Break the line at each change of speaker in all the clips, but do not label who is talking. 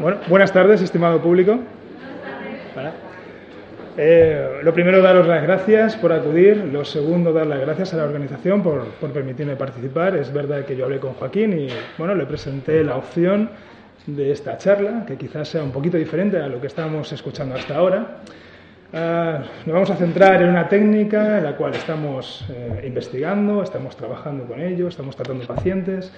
Bueno, buenas tardes, estimado público. Eh, lo primero, daros las gracias por acudir. Lo segundo, dar las gracias a la organización por, por, permitirme participar. Es verdad que yo hablé con Joaquín y bueno, le presenté la opción de esta charla, que quizás sea un poquito diferente a lo que estábamos escuchando hasta ahora. Uh, nos vamos a centrar en una técnica en la cual estamos eh, investigando, estamos trabajando con ello, estamos tratando pacientes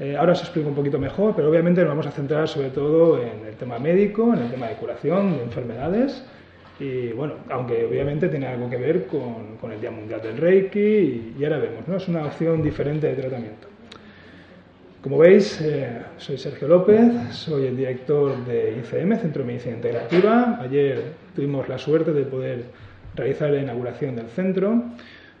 eh, ahora os explico un poquito mejor, pero obviamente nos vamos a centrar sobre todo en el tema médico, en el tema de curación de enfermedades. Y bueno, aunque obviamente tiene algo que ver con el Día Mundial del Reiki, y, ahora vemos, ¿no? Es una opción diferente de tratamiento. Como veis, eh, soy Sergio López, soy el director de ICM, Centro de Medicina Integrativa. Ayer tuvimos la suerte de poder realizar la inauguración del centro.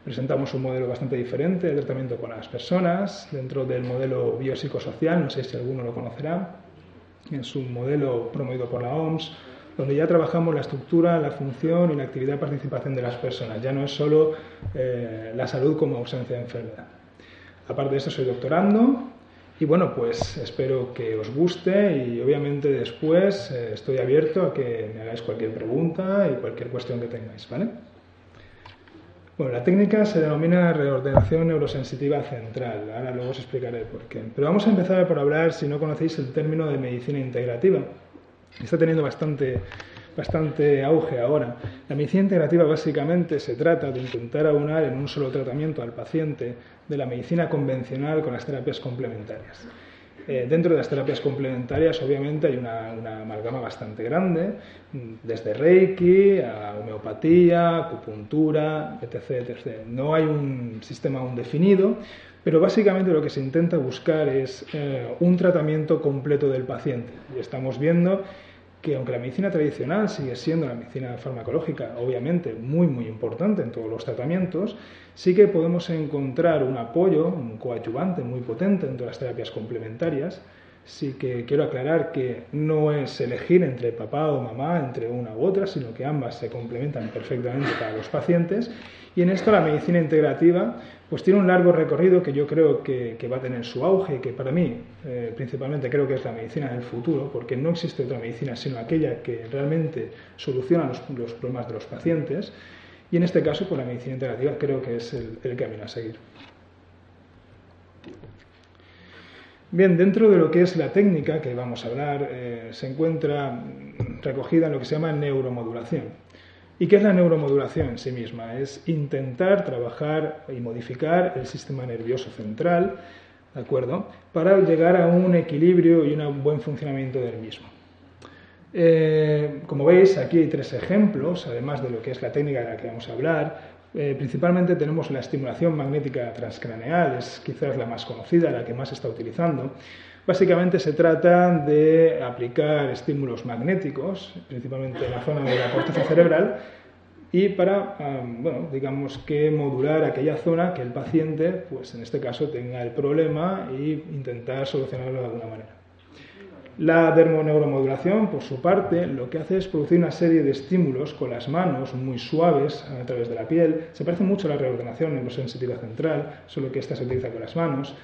Presentamos un modelo bastante diferente de tratamiento con las personas dentro del modelo biopsicosocial, no sé si alguno lo conocerá. Es un modelo promovido por la OMS, donde ya trabajamos la estructura, la función y la actividad de participación de las personas. Ya no es solo eh, la salud como ausencia de enfermedad. Aparte de eso, soy doctorando y bueno, pues espero que os guste y obviamente después eh, estoy abierto a que me hagáis cualquier pregunta y cualquier cuestión que tengáis, ¿vale? Bueno, la técnica se denomina reordenación neurosensitiva central. Ahora luego os explicaré por qué. Pero vamos a empezar por hablar, si no conocéis, el término de medicina integrativa. Está teniendo bastante, bastante auge ahora. La medicina integrativa básicamente se trata de intentar aunar en un solo tratamiento al paciente de la medicina convencional con las terapias complementarias. Eh, dentro de las terapias complementarias, obviamente, hay una, amalgama bastante grande, desde Reiki a homeopatía, acupuntura, etc, etc. No hay un sistema aún definido, pero básicamente lo que se intenta buscar es eh, un tratamiento completo del paciente. Y estamos viendo que aunque la medicina tradicional sigue siendo la medicina farmacológica, obviamente muy muy importante en todos los tratamientos, sí que podemos encontrar un apoyo, un coadyuvante muy potente en todas las terapias complementarias. Sí que quiero aclarar que no es elegir entre papá o mamá, entre una u otra, sino que ambas se complementan perfectamente para los pacientes. Y en esto la medicina integrativa pues tiene un largo recorrido que yo creo que, va a tener su auge que para mí eh, principalmente creo que es la medicina del futuro, porque no existe otra medicina sino aquella que realmente soluciona los, problemas de los pacientes y en este caso pues la medicina integrativa creo que es el, camino a seguir. Bien, dentro de lo que es la técnica que vamos a hablar, eh, se encuentra recogida en lo que se llama neuromodulación. ¿Y qué es la neuromodulación en sí misma? Es intentar trabajar y modificar el sistema nervioso central, ¿de acuerdo? Para llegar a un equilibrio y un buen funcionamiento del mismo. Eh, como veis, aquí hay tres ejemplos, además de lo que es la técnica de la que vamos a hablar. Eh, principalmente tenemos la estimulación magnética transcraneal, es quizás la más conocida, la que más se está utilizando. Básicamente se trata de aplicar estímulos magnéticos, principalmente en la zona de la corteza cerebral, y para, bueno, digamos que modular aquella zona que el paciente, pues en este caso, tenga el problema e intentar solucionarlo de alguna manera. La dermoneuromodulación, por su parte, lo que hace es producir una serie de estímulos con las manos muy suaves a través de la piel. Se parece mucho a la reordenación neurosensitiva central, solo que esta se utiliza con las manos.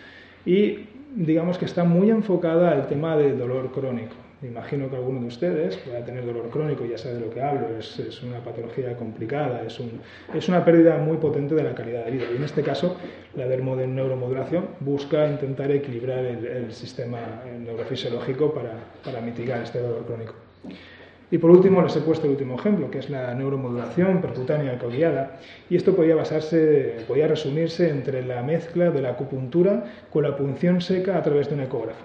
Y digamos que está muy enfocada al tema del dolor crónico. Me imagino que alguno de ustedes pueda tener dolor crónico, ya sabe de lo que hablo, es, una patología complicada, es, un, es, una pérdida muy potente de la calidad de vida. Y en este caso, la neuromodulación busca intentar equilibrar el, el sistema neurofisiológico para, para mitigar este dolor crónico. Y por último, les he puesto el último ejemplo, que es la neuromodulación percutánea coguiada. Y esto podía basarse, podía resumirse entre la mezcla de la acupuntura con la punción seca a través de un ecógrafo.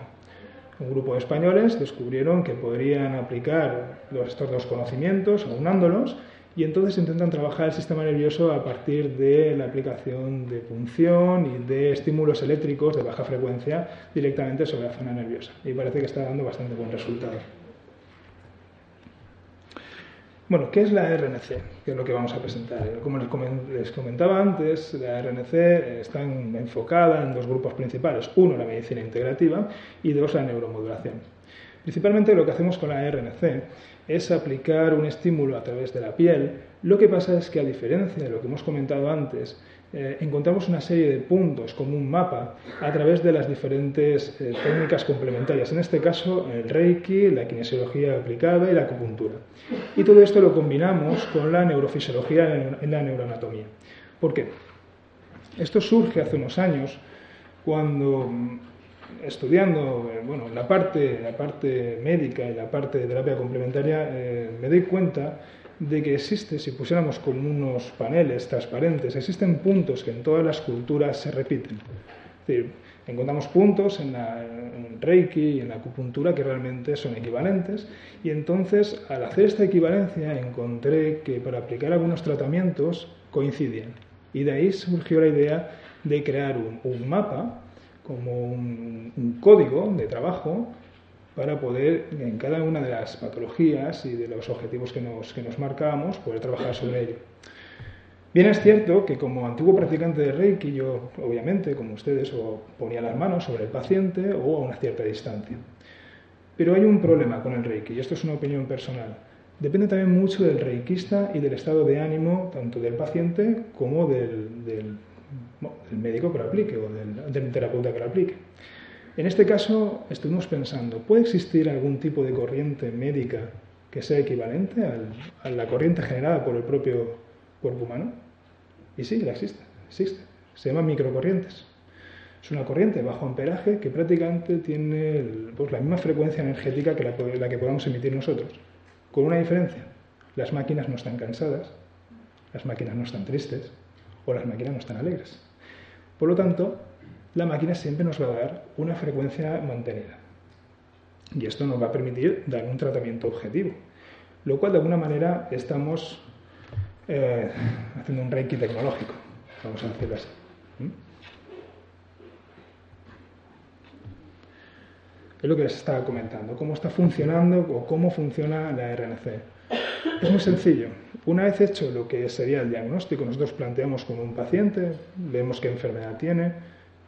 Un grupo de españoles descubrieron que podrían aplicar estos dos conocimientos, aunándolos, y entonces intentan trabajar el sistema nervioso a partir de la aplicación de punción y de estímulos eléctricos de baja frecuencia directamente sobre la zona nerviosa. Y parece que está dando bastante buen resultado. Bueno, ¿qué es la RNC? ¿Qué es lo que vamos a presentar? Como les comentaba antes, la RNC está enfocada en dos grupos principales. Uno, la medicina integrativa y dos, la neuromodulación. Principalmente lo que hacemos con la RNC es aplicar un estímulo a través de la piel. Lo que pasa es que a diferencia de lo que hemos comentado antes, eh, encontramos una serie de puntos como un mapa a través de las diferentes eh, técnicas complementarias, en este caso el Reiki, la kinesiología aplicada y la acupuntura. Y todo esto lo combinamos con la neurofisiología en la neuroanatomía. ¿Por qué? Esto surge hace unos años cuando mm, estudiando eh, bueno, la, parte, la parte médica y la parte de terapia complementaria me doy cuenta de que existe, si pusiéramos con unos paneles transparentes, existen puntos que en todas las culturas se repiten. Es decir, encontramos puntos en, el Reiki y en la acupuntura que realmente son equivalentes y entonces al hacer esta equivalencia encontré que para aplicar algunos tratamientos coincidían y de ahí surgió la idea de crear un, mapa como un código de trabajo para poder, en cada una de las patologías y de los objetivos que nos, que nos marcamos, poder trabajar sobre ello. Bien es cierto que como antiguo practicante de Reiki, yo obviamente, como ustedes, ponía las manos sobre el paciente o a una cierta distancia. Pero hay un problema con el Reiki, y esto es una opinión personal. Depende también mucho del reikista y del estado de ánimo, tanto del paciente como del, del, médico que lo aplique o del terapeuta que lo aplique. En este caso, estuvimos pensando, ¿puede existir algún tipo de corriente médica que sea equivalente a la corriente generada por el propio cuerpo humano? Y sí, la existe, existe. Se llama microcorrientes. Es una corriente bajo amperaje que prácticamente tiene pues, la misma frecuencia energética que la, la que podamos emitir nosotros, con una diferencia. Las máquinas no están cansadas, las máquinas no están tristes o las máquinas no están alegres. Por lo tanto, la máquina siempre nos va a dar una frecuencia mantenida. Y esto nos va a permitir dar un tratamiento objetivo, lo cual de alguna manera estamos eh, haciendo un reiki tecnológico, vamos a decirlo así. Es lo que les estaba comentando, cómo está funcionando o cómo funciona la RNC. Es muy sencillo. Una vez hecho lo que sería el diagnóstico, nosotros planteamos con un paciente, vemos qué enfermedad tiene,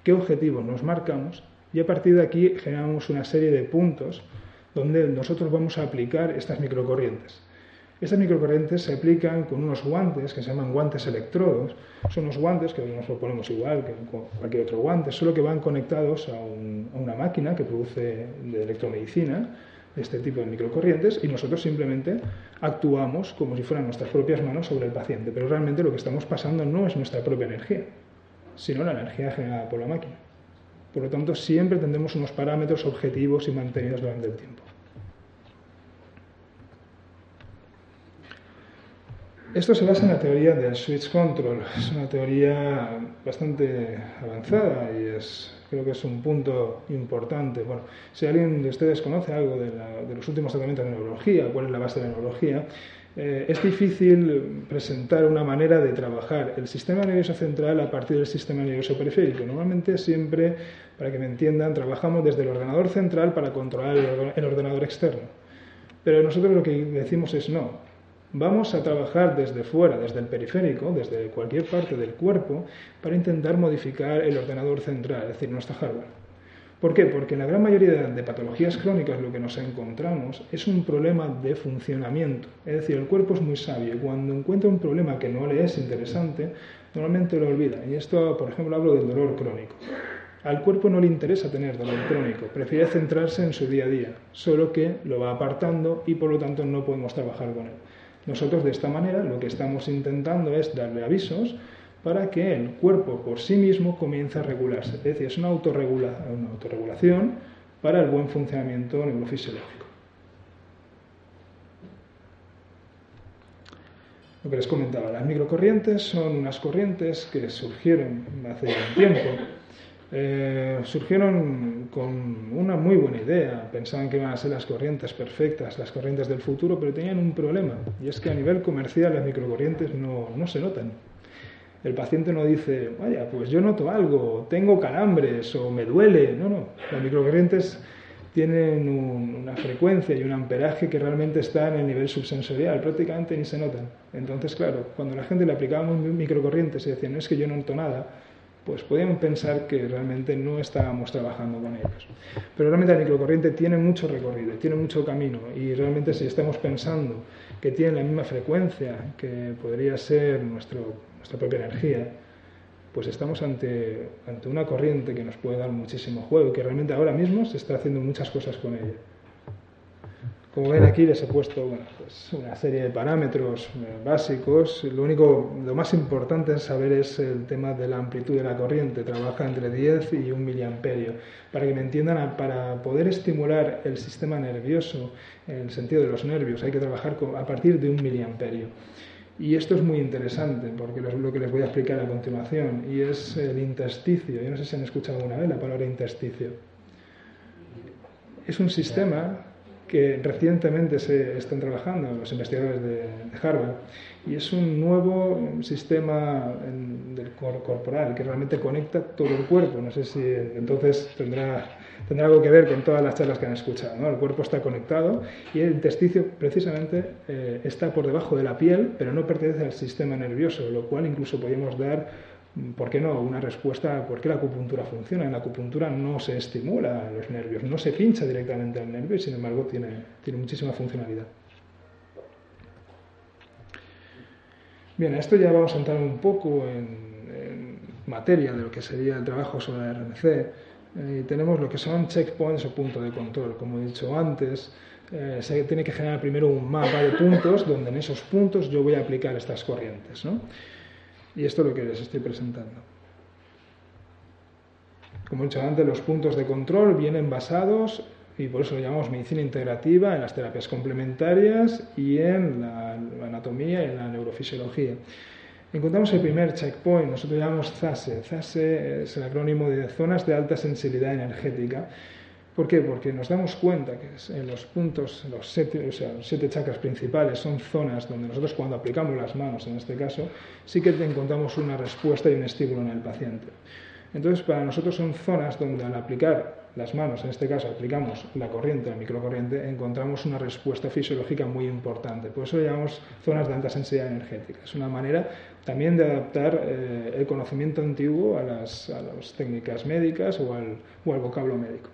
qué objetivos nos marcamos y a partir de aquí generamos una serie de puntos donde nosotros vamos a aplicar estas microcorrientes. Estas microcorrientes se aplican con unos guantes que se llaman guantes electrodos. Son unos guantes que nos lo ponemos igual que cualquier otro guante, solo que van conectados a, a una máquina que produce de electromedicina este tipo de microcorrientes y nosotros simplemente actuamos como si fueran nuestras propias manos sobre el paciente, pero realmente lo que estamos pasando no es nuestra propia energía, sino la energía generada por la máquina. Por lo tanto, siempre tendremos unos parámetros objetivos y mantenidos durante el tiempo. Esto se basa en la teoría del switch control. Es una teoría bastante avanzada y es, creo que es un punto importante. Bueno, si alguien de ustedes conoce algo de, de los últimos tratamientos de neurología, cuál es la base de la neurología, eh, es difícil presentar una manera de trabajar el sistema nervioso central a partir del sistema nervioso periférico. Normalmente siempre, para que me entiendan, trabajamos desde el ordenador central para controlar el ordenador externo. Pero nosotros lo que decimos es no. Vamos a trabajar desde fuera, desde el periférico, desde cualquier parte del cuerpo, para intentar modificar el ordenador central, es decir, nuestra hardware. ¿Por qué? Porque en la gran mayoría de patologías crónicas lo que nos encontramos es un problema de funcionamiento. Es decir, el cuerpo es muy sabio y cuando encuentra un problema que no le es interesante, normalmente lo olvida. Y esto, por ejemplo, hablo del dolor crónico. Al cuerpo no le interesa tener dolor crónico, prefiere centrarse en su día a día, solo que lo va apartando y por lo tanto no podemos trabajar con él. Nosotros de esta manera lo que estamos intentando es darle avisos para que el cuerpo por sí mismo comience a regularse. Es decir, es una, una autorregulación para el buen funcionamiento neurofisiológico. Lo que les comentaba, las microcorrientes son unas corrientes que surgieron hace un tiempo. Eh, surgieron con una muy buena idea, pensaban que iban a ser las corrientes perfectas, las corrientes del futuro, pero tenían un problema, y es que a nivel comercial las microcorrientes no, no se notan. El paciente no dice, vaya, pues yo noto algo, tengo calambres o me duele. No, no. Las microcorrientes tienen una frecuencia y un amperaje que realmente está en el nivel subsensorial, prácticamente ni se notan. Entonces, claro, cuando la gente le aplicábamos microcorrientes y decía, no es que yo no noto nada, pues podían pensar que realmente no estábamos trabajando con ellos. Pero realmente la microcorriente tiene mucho recorrido, tiene mucho camino y realmente si estamos pensando que tiene la misma frecuencia que podría ser nuestro, nuestra propia energía, pues estamos ante, ante una corriente que nos puede dar muchísimo juego y que realmente ahora mismo se está haciendo muchas cosas con ella. Como ven aquí les he puesto pues una serie de parámetros eh, básicos. Lo único, lo más importante es saber es el tema de la amplitud de la corriente. Trabaja entre 10 y 1 miliamperio. Para que me entiendan, para poder estimular el sistema nervioso en el sentido de los nervios hay que trabajar a partir de 1 miliamperio. Y esto es muy interesante porque es lo que les voy a explicar a continuación y es el intersticio. Yo no sé si han escuchado alguna vez la palabra intersticio. Es un sistema que recientemente se están trabajando los investigadores de, Harvard y es un nuevo sistema del corporal que realmente conecta todo el cuerpo. No sé si entonces tendrá, tendrá algo que ver con todas las charlas que han escuchado. ¿no? El cuerpo está conectado y el intestino precisamente eh, está por debajo de la piel, pero no pertenece al sistema nervioso, lo cual incluso podemos dar ¿Por qué no? Una respuesta a por qué la acupuntura funciona. En la acupuntura no se estimula los nervios, no se pincha directamente al nervio y sin embargo tiene, tiene muchísima funcionalidad. Bien, esto ya vamos a entrar un poco en, materia de lo que sería el trabajo sobre la RMC. Eh, tenemos lo que son checkpoints o puntos de control. Como he dicho antes, eh, se tiene que generar primero un mapa de puntos donde en esos puntos yo voy a aplicar estas corrientes. ¿no? Y esto es lo que les estoy presentando. Como he dicho antes, los puntos de control vienen basados, y por eso lo llamamos medicina integrativa, en las terapias complementarias y en la, anatomía y en la neurofisiología. Encontramos el primer checkpoint, nosotros llamamos ZASE. ZASE es el acrónimo de Zonas de Alta Sensibilidad Energética ¿Por qué? Porque nos damos cuenta que en los puntos, los siete, o sea, los siete chakras principales son zonas donde nosotros cuando aplicamos las manos, en este caso, sí que encontramos una respuesta y un estímulo en el paciente. Entonces, para nosotros son zonas donde al aplicar las manos, en este caso aplicamos la corriente, la microcorriente, encontramos una respuesta fisiológica muy importante. Por eso llamamos zonas de alta sensibilidad energética. Es una manera también de adaptar eh, el conocimiento antiguo a las, a las técnicas médicas o al, o al vocablo médico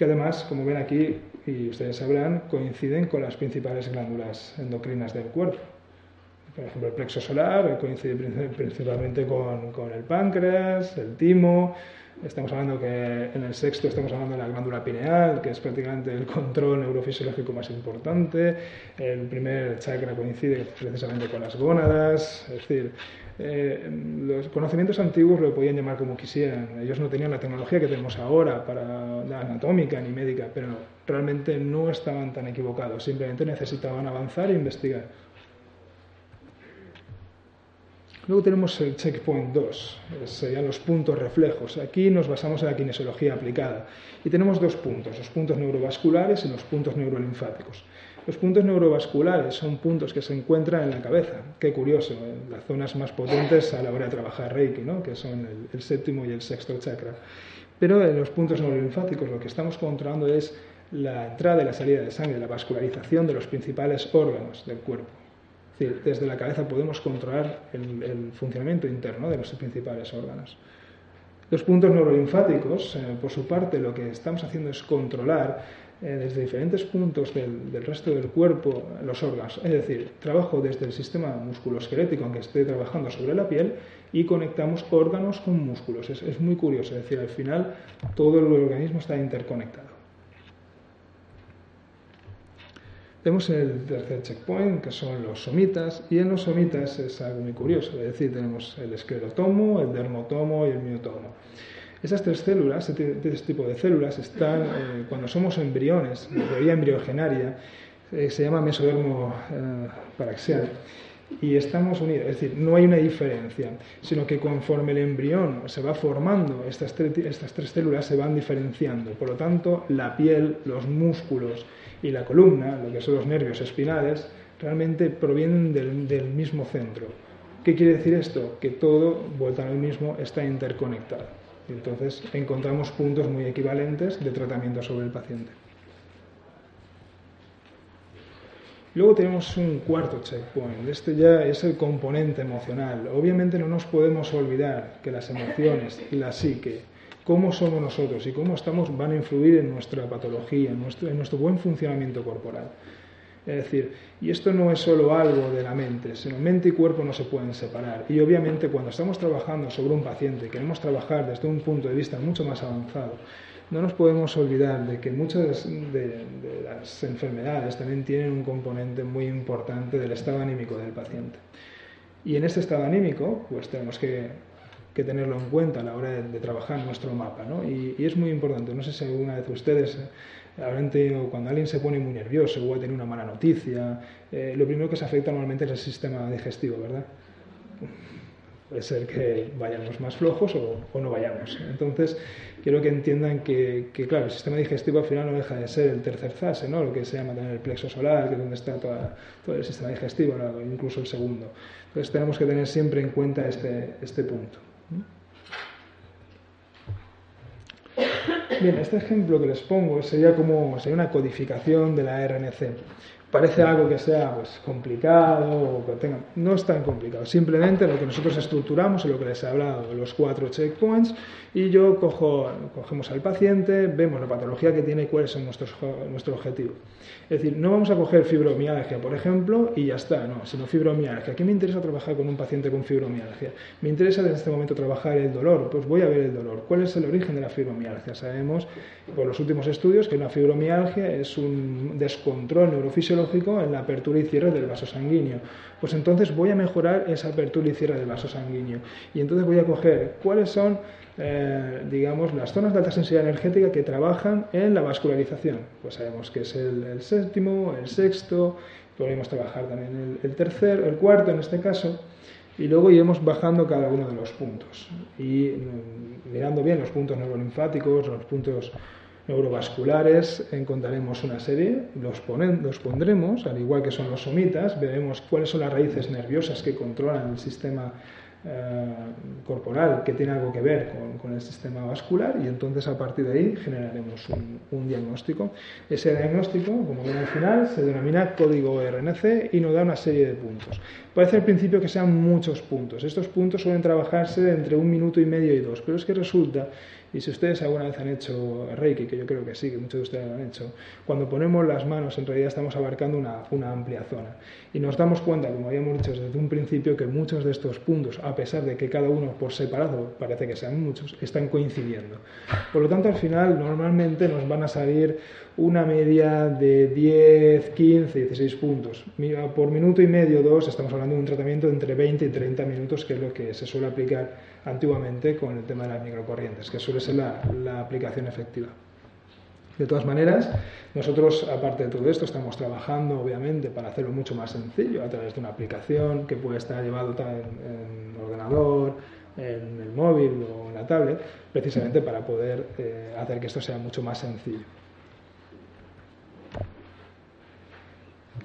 que además, como ven aquí, y ustedes sabrán, coinciden con las principales glándulas endocrinas del cuerpo. Por ejemplo, el plexo solar coincide principalmente con, con el páncreas, el timo, Estamos hablando que en el sexto estamos hablando de la glándula pineal, que es prácticamente el control neurofisiológico más importante. El primer chakra coincide precisamente con las gónadas. Es decir, eh, los conocimientos antiguos lo podían llamar como quisieran. Ellos no tenían la tecnología que tenemos ahora para la anatómica ni médica, pero realmente no estaban tan equivocados. Simplemente necesitaban avanzar e investigar. Luego tenemos el checkpoint 2, serían los puntos reflejos. Aquí nos basamos en la kinesiología aplicada. Y tenemos dos puntos, los puntos neurovasculares y los puntos neurolinfáticos. Los puntos neurovasculares son puntos que se encuentran en la cabeza. Qué curioso, en las zonas más potentes a la hora de trabajar Reiki, ¿no? que son el séptimo y el sexto chakra. Pero en los puntos neurolinfáticos lo que estamos controlando es la entrada y la salida de sangre, la vascularización de los principales órganos del cuerpo desde la cabeza podemos controlar el, funcionamiento interno de los principales órganos. Los puntos neurolinfáticos, eh, por su parte, lo que estamos haciendo es controlar eh, desde diferentes puntos del, resto del cuerpo los órganos. Es decir, trabajo desde el sistema musculoesquelético, aunque esté trabajando sobre la piel, y conectamos órganos con músculos. Es, es muy curioso, es decir, al final todo el organismo está interconectado. Tenemos el tercer checkpoint, que son los somitas, y en los somitas es algo muy curioso, es decir, tenemos el esclerotomo, el dermotomo y el miotomo. Esas tres células, este, tipo de células, están, eh, cuando somos embriones, la teoría embriogenaria, eh, se llama mesodermo eh, paraxial, y estamos unidos, es decir, no hay una diferencia, sino que conforme el embrión se va formando, estas, estas tres células se van diferenciando. Por lo tanto, la piel, los músculos, y la columna, lo que son los nervios espinales, realmente provienen del, mismo centro. ¿Qué quiere decir esto? Que todo, vuelta al mismo, está interconectado. Entonces encontramos puntos muy equivalentes de tratamiento sobre el paciente. Luego tenemos un cuarto checkpoint, este ya es el componente emocional. Obviamente no nos podemos olvidar que las emociones, la psique, cómo somos nosotros y cómo estamos van a influir en nuestra patología, en nuestro, en nuestro buen funcionamiento corporal. Es decir, y esto no es solo algo de la mente, sino mente y cuerpo no se pueden separar. Y obviamente cuando estamos trabajando sobre un paciente, queremos trabajar desde un punto de vista mucho más avanzado, no nos podemos olvidar de que muchas de, las enfermedades también tienen un componente muy importante del estado anímico del paciente. Y en este estado anímico, pues tenemos que, tenerlo en cuenta a la hora de, trabajar nuestro mapa. ¿no? Y, es muy importante, no sé si alguna vez ustedes habrán tenido, cuando alguien se pone muy nervioso o ha tenido una mala noticia, eh, lo primero que se afecta normalmente es el sistema digestivo, ¿verdad? Puede ser que vayamos más flojos o, no vayamos. Entonces, quiero que entiendan que, claro, el sistema digestivo al final no deja de ser el tercer fase, ¿no? lo que se llama tener el plexo solar, que es donde está todo el sistema digestivo, incluso el segundo. Entonces, tenemos que tener siempre en cuenta este, este punto. Bien, este ejemplo que les pongo sería como sería una codificación de la RNC parece algo que sea pues, complicado o que tenga... No es tan complicado. Simplemente lo que nosotros estructuramos es lo que les he hablado, los cuatro checkpoints, y yo cojo, cogemos al paciente, vemos la patología que tiene y cuál es nuestro, nuestro objetivo. Es decir, no vamos a coger fibromialgia, por ejemplo, y ya está, no, sino fibromialgia. ¿Qué me interesa trabajar con un paciente con fibromialgia? Me interesa desde este momento trabajar el dolor, pues voy a ver el dolor. ¿Cuál es el origen de la fibromialgia? Sabemos por los últimos estudios que una fibromialgia es un descontrol neurofisiológico en la apertura y cierre del vaso sanguíneo. Pues entonces voy a mejorar esa apertura y cierre del vaso sanguíneo. Y entonces voy a coger cuáles son eh, digamos, las zonas de alta sensibilidad energética que trabajan en la vascularización. Pues sabemos que es el, séptimo, el sexto, podemos trabajar también el, tercer, el cuarto en este caso, y luego iremos bajando cada uno de los puntos. Y mm, mirando bien los puntos neurolinfáticos, los puntos neurovasculares, encontraremos una serie, los, los pondremos, al igual que son los somitas, veremos cuáles son las raíces nerviosas que controlan el sistema eh, corporal que tiene algo que ver con, el sistema vascular y entonces a partir de ahí generaremos un, diagnóstico. Ese diagnóstico, como ven al final, se denomina código RNC y nos da una serie de puntos. Parece al principio que sean muchos puntos. Estos puntos suelen trabajarse entre un minuto y medio y dos, pero es que resulta y si ustedes alguna vez han hecho Reiki, que yo creo que sí, que muchos de ustedes lo han hecho, cuando ponemos las manos en realidad estamos abarcando una, una amplia zona. Y nos damos cuenta, como habíamos dicho desde un principio, que muchos de estos puntos, a pesar de que cada uno por separado parece que sean muchos, están coincidiendo. Por lo tanto, al final normalmente nos van a salir una media de 10, 15, 16 puntos. Por minuto y medio, dos, estamos hablando de un tratamiento de entre 20 y 30 minutos, que es lo que se suele aplicar antiguamente con el tema de las microcorrientes, que suele ser la, aplicación efectiva. De todas maneras, nosotros, aparte de todo esto, estamos trabajando, obviamente, para hacerlo mucho más sencillo a través de una aplicación que puede estar llevado en, en ordenador, en el móvil o en la tablet, precisamente para poder eh, hacer que esto sea mucho más sencillo.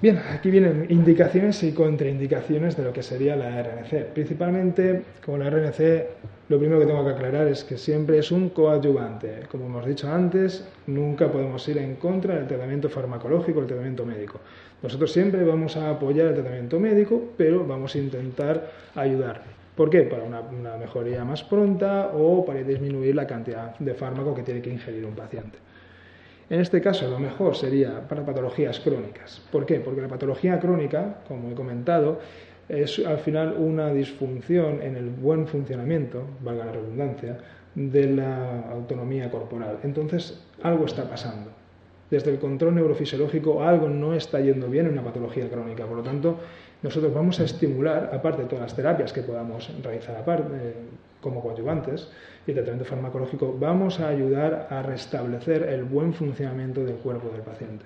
Bien, aquí vienen indicaciones y contraindicaciones de lo que sería la RNC. Principalmente, como la RNC, lo primero que tengo que aclarar es que siempre es un coadyuvante. Como hemos dicho antes, nunca podemos ir en contra del tratamiento farmacológico, el tratamiento médico. Nosotros siempre vamos a apoyar el tratamiento médico, pero vamos a intentar ayudar. ¿Por qué? Para una, una mejoría más pronta o para disminuir la cantidad de fármaco que tiene que ingerir un paciente. En este caso, lo mejor sería para patologías crónicas. ¿Por qué? Porque la patología crónica, como he comentado, es al final una disfunción en el buen funcionamiento, valga la redundancia, de la autonomía corporal. Entonces, algo está pasando. Desde el control neurofisiológico, algo no está yendo bien en una patología crónica. Por lo tanto, nosotros vamos a estimular, aparte de todas las terapias que podamos realizar aparte, como coadyuvantes y tratamiento farmacológico, vamos a ayudar a restablecer el buen funcionamiento del cuerpo del paciente.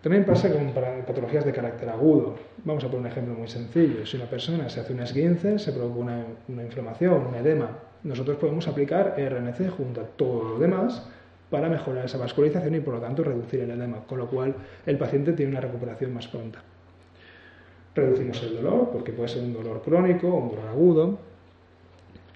También pasa con patologías de carácter agudo. Vamos a poner un ejemplo muy sencillo. Si una persona se hace un esguince, se provoca una, una inflamación, un edema, nosotros podemos aplicar RNC junto a todo lo demás para mejorar esa vascularización y por lo tanto reducir el edema, con lo cual el paciente tiene una recuperación más pronta. Reducimos el dolor, porque puede ser un dolor crónico o un dolor agudo,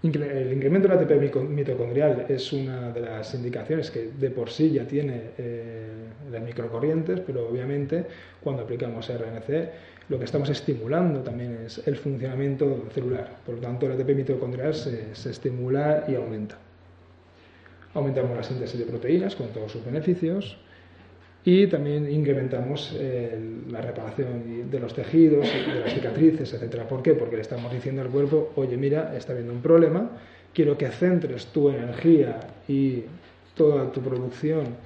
el incremento del ATP mitocondrial es una de las indicaciones que de por sí ya tiene eh, las microcorrientes, pero obviamente cuando aplicamos RNC lo que estamos estimulando también es el funcionamiento celular. Por lo tanto, el ATP mitocondrial se estimula y aumenta. Aumentamos la síntesis de proteínas con todos sus beneficios y también incrementamos la reparación de los tejidos, de las cicatrices, etc. ¿Por qué? Porque le estamos diciendo al cuerpo, oye, mira, está habiendo un problema, quiero que centres tu energía y toda tu producción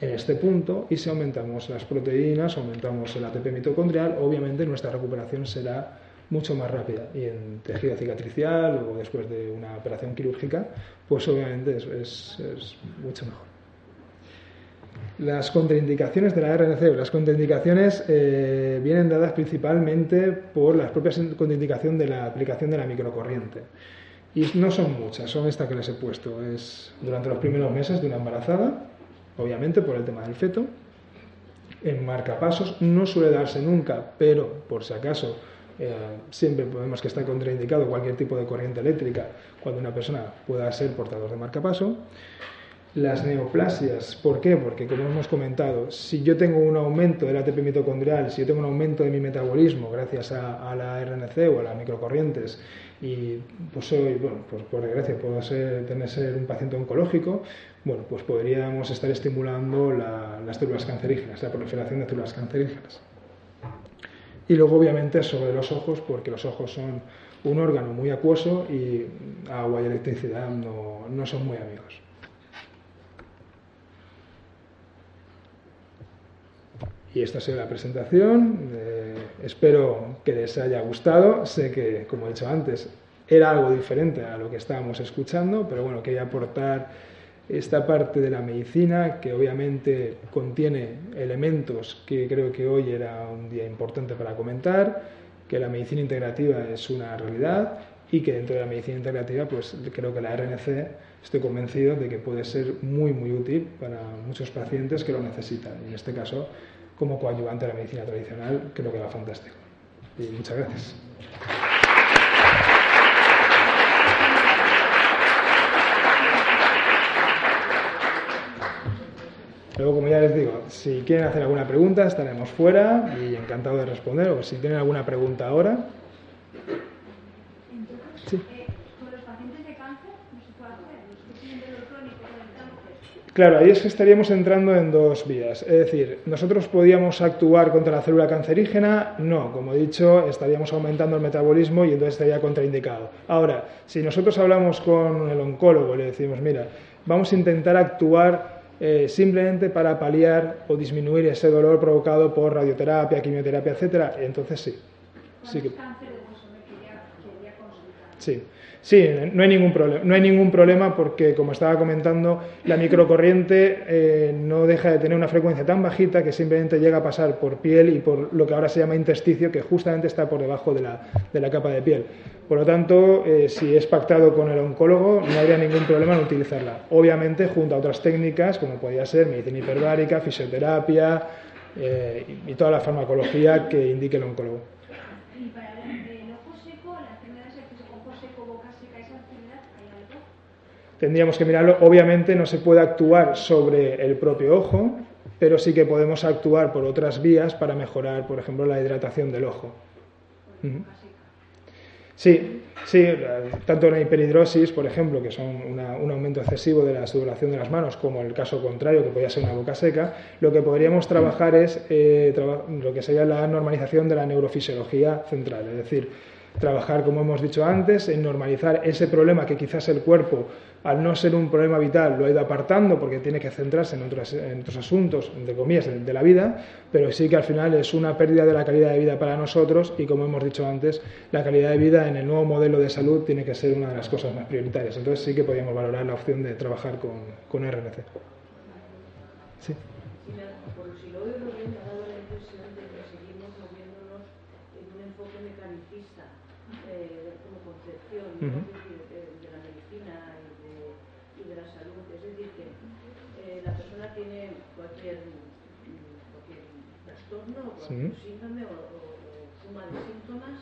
en este punto y si aumentamos las proteínas, aumentamos el ATP mitocondrial, obviamente nuestra recuperación será mucho más rápida y en tejido cicatricial o después de una operación quirúrgica, pues obviamente es, mucho mejor. Las contraindicaciones de la RNC, las contraindicaciones eh, vienen dadas principalmente por las propias contraindicaciones de la aplicación de la microcorriente. Y no son muchas, son estas que les he puesto. Es durante los primeros meses de una embarazada, obviamente por el tema del feto. En marcapasos no suele darse nunca, pero por si acaso eh, siempre podemos que está contraindicado cualquier tipo de corriente eléctrica cuando una persona pueda ser portador de marcapaso. Las neoplasias, ¿por qué? Porque como hemos comentado, si yo tengo un aumento del ATP mitocondrial, si yo tengo un aumento de mi metabolismo gracias a, la RNC o a las microcorrientes y pues soy, bueno, pues por desgracia puedo ser, tener ser un paciente oncológico, bueno, pues podríamos estar estimulando las células cancerígenas, la proliferación de células cancerígenas. Y luego, obviamente, sobre los ojos, porque los ojos son un órgano muy acuoso y agua y electricidad no, no son muy amigos. Y esta ha sido la presentación. Eh, espero que les haya gustado. Sé que, como he dicho antes, era algo diferente a lo que estábamos escuchando, pero bueno, quería aportar esta parte de la medicina que obviamente contiene elementos que creo que hoy era un día importante para comentar, que la medicina integrativa es una realidad y que dentro de la medicina integrativa pues creo que la RNC estoy convencido de que puede ser muy muy útil para muchos pacientes que lo necesitan y en este caso como coadyuvante de la medicina tradicional creo que va fantástico y muchas gracias. Luego, como ya les digo, si quieren hacer alguna pregunta, estaremos fuera y encantado de responder. O si tienen alguna pregunta ahora.
Sí. ¿Con los pacientes de cáncer no se puede hacer? ¿Los que tienen dolor crónico con el cáncer?
Claro, ahí es que estaríamos entrando en dos vías. Es decir, ¿nosotros podíamos actuar contra la célula cancerígena? No, como he dicho, estaríamos aumentando el metabolismo y entonces estaría contraindicado. Ahora, si nosotros hablamos con el oncólogo y le decimos, mira, vamos a intentar actuar eh, simplemente para paliar o disminuir ese dolor provocado por radioterapia, quimioterapia, etcétera, entonces sí.
Sí, que...
sí. Sí, no hay ningún problema. No hay ningún problema porque, como estaba comentando, la microcorriente eh, no deja de tener una frecuencia tan bajita que simplemente llega a pasar por piel y por lo que ahora se llama intersticio, que justamente está por debajo de la, de la capa de piel. Por lo tanto, eh, si es pactado con el oncólogo, no habría ningún problema en utilizarla. Obviamente, junto a otras técnicas, como podría ser medicina hiperbárica, fisioterapia eh, y toda la farmacología que indique el oncólogo. Tendríamos que mirarlo. Obviamente no se puede actuar sobre el propio ojo, pero sí que podemos actuar por otras vías para mejorar, por ejemplo, la hidratación del ojo. Sí, sí, tanto la hiperhidrosis, por ejemplo, que son un aumento excesivo de la sudoración de las manos, como el caso contrario, que podría ser una boca seca, lo que podríamos trabajar es eh, lo que sería la normalización de la neurofisiología central, es decir, trabajar, como hemos dicho antes, en normalizar ese problema que quizás el cuerpo al no ser un problema vital, lo ha ido apartando porque tiene que centrarse en otros, en otros asuntos, entre comillas, de, la vida, pero sí que al final es una pérdida de la calidad de vida para nosotros y, como hemos dicho antes, la calidad de vida en el nuevo modelo de salud tiene que ser una de las cosas más prioritarias. Entonces sí que podríamos valorar la opción de trabajar con, con RNC. Sí.
Uh síndrome o, suma de síntomas.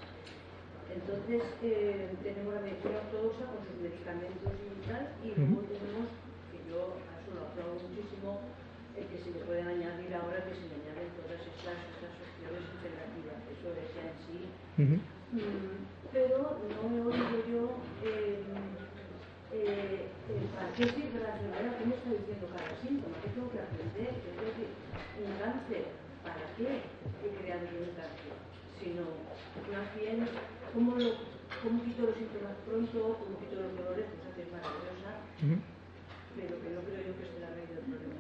Entonces eh, tenemos la medicina ortodoxa con sus medicamentos y tal, y luego tenemos, que yo a eso lo aplaudo muchísimo, eh, que se le pueden añadir ahora que se le añaden todas estas, estas opciones integrativas. Eso es ya en sí.
Ujú.
Mm, pero no he oído yo eh, eh, eh, para qué sirve la enfermedad, qué me está diciendo cada síntoma, qué tengo que aprender, es decir, un cáncer, ¿para qué cáncer? Sino, más bien, ¿cómo, lo, cómo quito los síntomas pronto, cómo quito los dolores, cosa que es maravillosa, pero que no creo yo que esté la raíz del problema.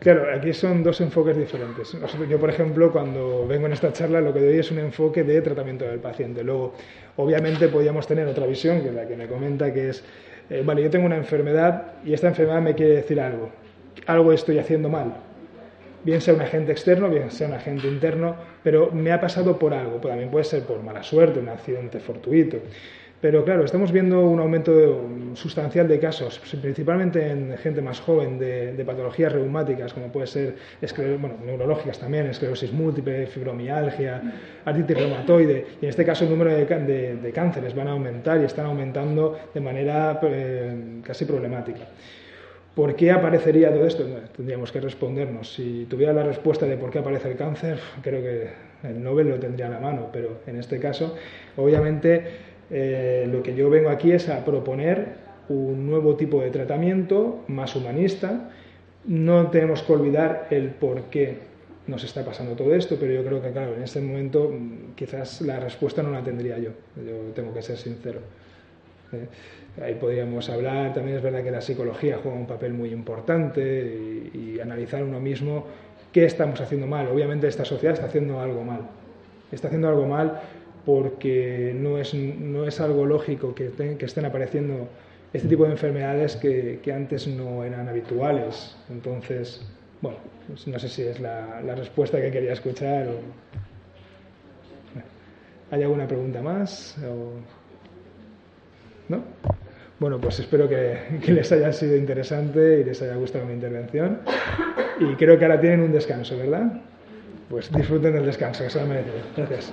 Claro, aquí son dos enfoques diferentes. Yo, por ejemplo, cuando vengo en esta charla, lo que doy es un enfoque de tratamiento del paciente. Luego, obviamente, podríamos tener otra visión, que es la que me comenta, que es, eh, vale, yo tengo una enfermedad y esta enfermedad me quiere decir algo. Algo estoy haciendo mal. Bien sea un agente externo, bien sea un agente interno, pero me ha pasado por algo. También puede ser por mala suerte, un accidente fortuito. Pero claro, estamos viendo un aumento um, sustancial de casos, principalmente en gente más joven, de, patologías reumáticas, como puede ser bueno, neurológicas también, esclerosis múltiple, fibromialgia, artritis reumatoide. Y en este caso el número de- de cánceres van a aumentar y están aumentando de manera eh, casi problemática. ¿Por qué aparecería todo esto? Tendríamos que respondernos. Si tuviera la respuesta de por qué aparece el cáncer, creo que el Nobel lo tendría a la mano, pero en este caso, obviamente, eh, lo que yo vengo aquí es a proponer un nuevo tipo de tratamiento más humanista. No tenemos que olvidar el por qué nos está pasando todo esto, pero yo creo que, claro, en este momento mm, quizás la respuesta no la tendría yo. Yo tengo que ser sincero. ¿eh? Ahí podríamos hablar, también es verdad que la psicología juega un papel muy importante y, analizar uno mismo qué estamos haciendo mal. Obviamente esta sociedad está haciendo algo mal. Está haciendo algo mal porque no es, no es algo lógico que, te- que estén apareciendo este tipo de enfermedades que, que antes no eran habituales. Entonces, bueno, pues no sé si es la, la respuesta que quería escuchar o... ¿Hay alguna pregunta más? O... ¿No? Bueno, pues espero que, les haya sido interesante y les haya gustado mi intervención. Y creo que ahora tienen un descanso, ¿verdad? Pues disfruten del descanso, que se lo merecen. Gracias.